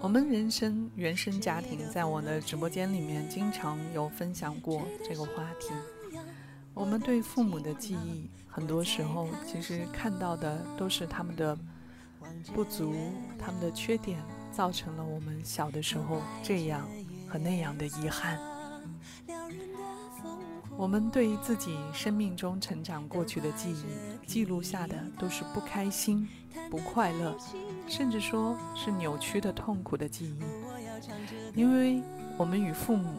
我们人生原生家庭，在我的直播间里面经常有分享过这个话题。我们对父母的记忆，很多时候其实看到的都是他们的不足、他们的缺点，造成了我们小的时候这样和那样的遗憾。我们对自己生命中成长过去的记忆，记录下的都是不开心、不快乐，甚至说是扭曲的痛苦的记忆。因为我们与父母，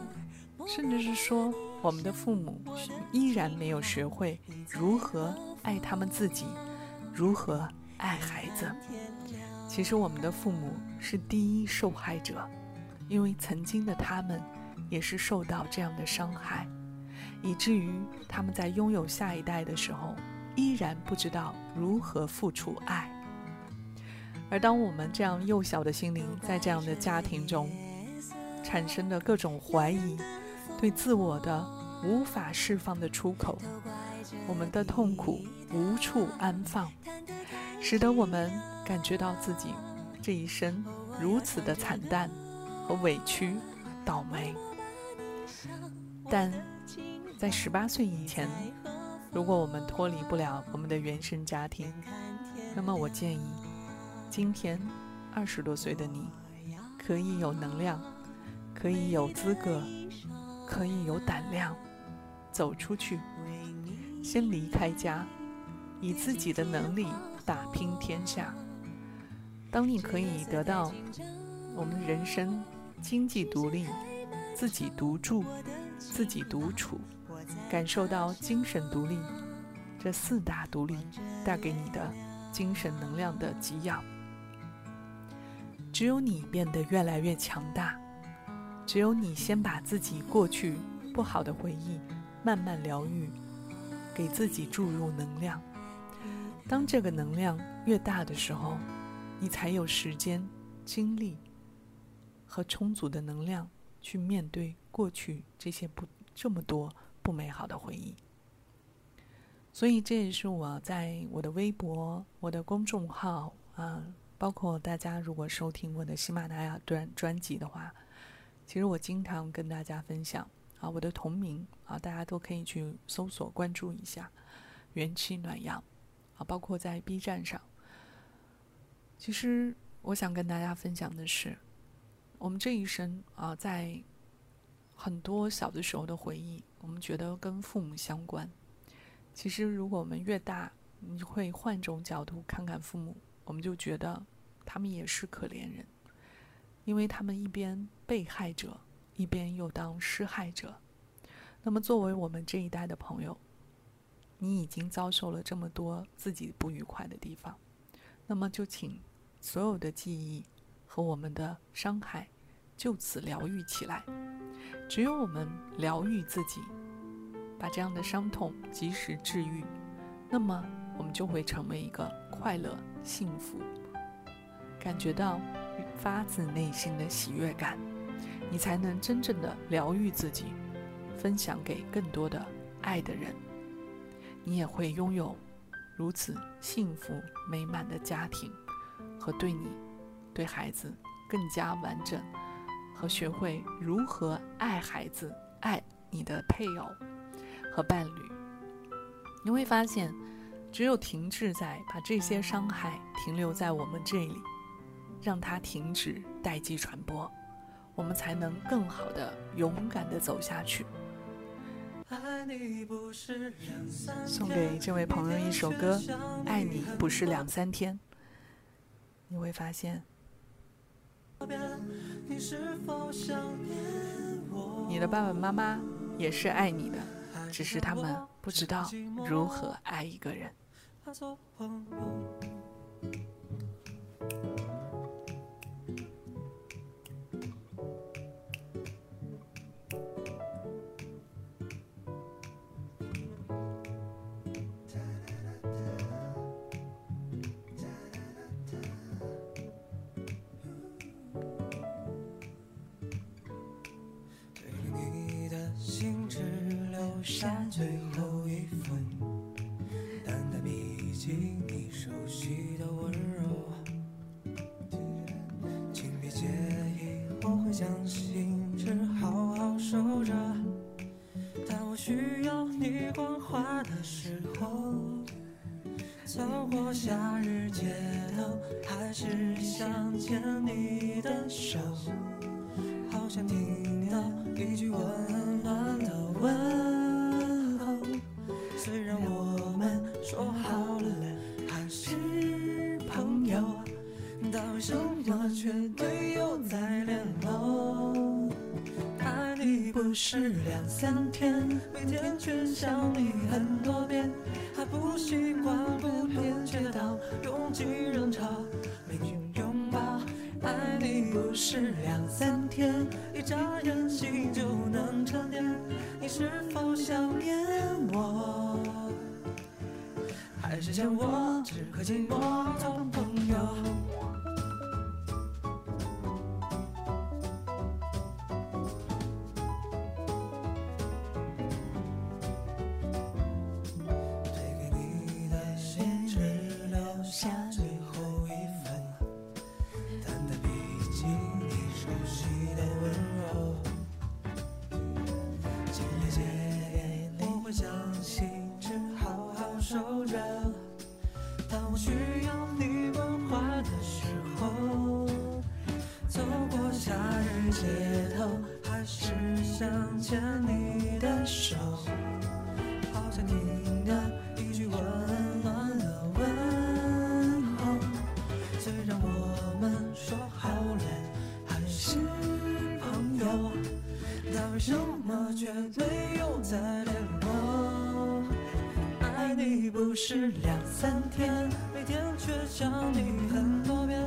甚至是说我们的父母，依然没有学会如何爱他们自己，如何爱孩子。其实我们的父母是第一受害者，因为曾经的他们也是受到这样的伤害。以至于他们在拥有下一代的时候，依然不知道如何付出爱。而当我们这样幼小的心灵在这样的家庭中产生的各种怀疑，对自我的无法释放的出口，我们的痛苦无处安放，使得我们感觉到自己这一生如此的惨淡和委屈、倒霉。但。在十八岁以前，如果我们脱离不了我们的原生家庭，那么我建议，今天二十多岁的你，可以有能量，可以有资格，可以有胆量，走出去，先离开家，以自己的能力打拼天下。当你可以得到我们人生经济独立，自己独住，自己独处。感受到精神独立，这四大独立带给你的精神能量的给养。只有你变得越来越强大，只有你先把自己过去不好的回忆慢慢疗愈，给自己注入能量。当这个能量越大的时候，你才有时间、精力和充足的能量去面对过去这些不这么多。不美好的回忆，所以这也是我在我的微博、我的公众号啊，包括大家如果收听我的喜马拉雅专专辑的话，其实我经常跟大家分享啊，我的同名啊，大家都可以去搜索关注一下“元气暖阳”啊，包括在 B 站上。其实我想跟大家分享的是，我们这一生啊，在很多小的时候的回忆。我们觉得跟父母相关，其实如果我们越大，你会换种角度看看父母，我们就觉得他们也是可怜人，因为他们一边被害者，一边又当施害者。那么作为我们这一代的朋友，你已经遭受了这么多自己不愉快的地方，那么就请所有的记忆和我们的伤害就此疗愈起来。只有我们疗愈自己，把这样的伤痛及时治愈，那么我们就会成为一个快乐、幸福，感觉到发自内心的喜悦感，你才能真正的疗愈自己，分享给更多的爱的人。你也会拥有如此幸福美满的家庭，和对你、对孩子更加完整。和学会如何爱孩子、爱你的配偶和伴侣，你会发现，只有停滞在把这些伤害停留在我们这里，让它停止代际传播，我们才能更好的、勇敢的走下去。送给这位朋友一首歌，《爱你不是两三天》，你会发现。你的爸爸妈妈也是爱你的，只是他们不知道如何爱一个人。的时候，走过夏日街头，还是想牵你的手，好想听到一句温暖的问不是两三天，每天却想你很多遍，还不习惯不了解到拥挤人潮，没有拥抱。爱你不是两三天，一眨眼心就能沉淀。你是否想念我？还是想我只和寂寞做朋友？手。好想听到一句温暖的问候。虽然我们说好了还是朋友，但为什么却没有再联络？爱你不是两三天，每天却想你很多遍，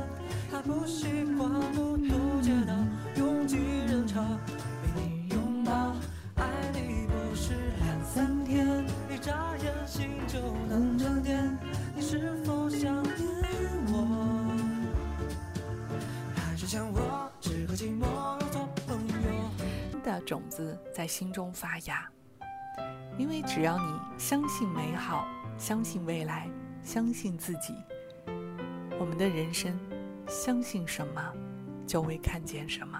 还不习惯孤独街道拥挤人潮，被你拥抱。心就能沉淀。你是否想念我？还是像我只和寂寞做朋友？的种子在心中发芽，因为只要你相信美好，相信未来，相信自己，我们的人生，相信什么，就会看见什么。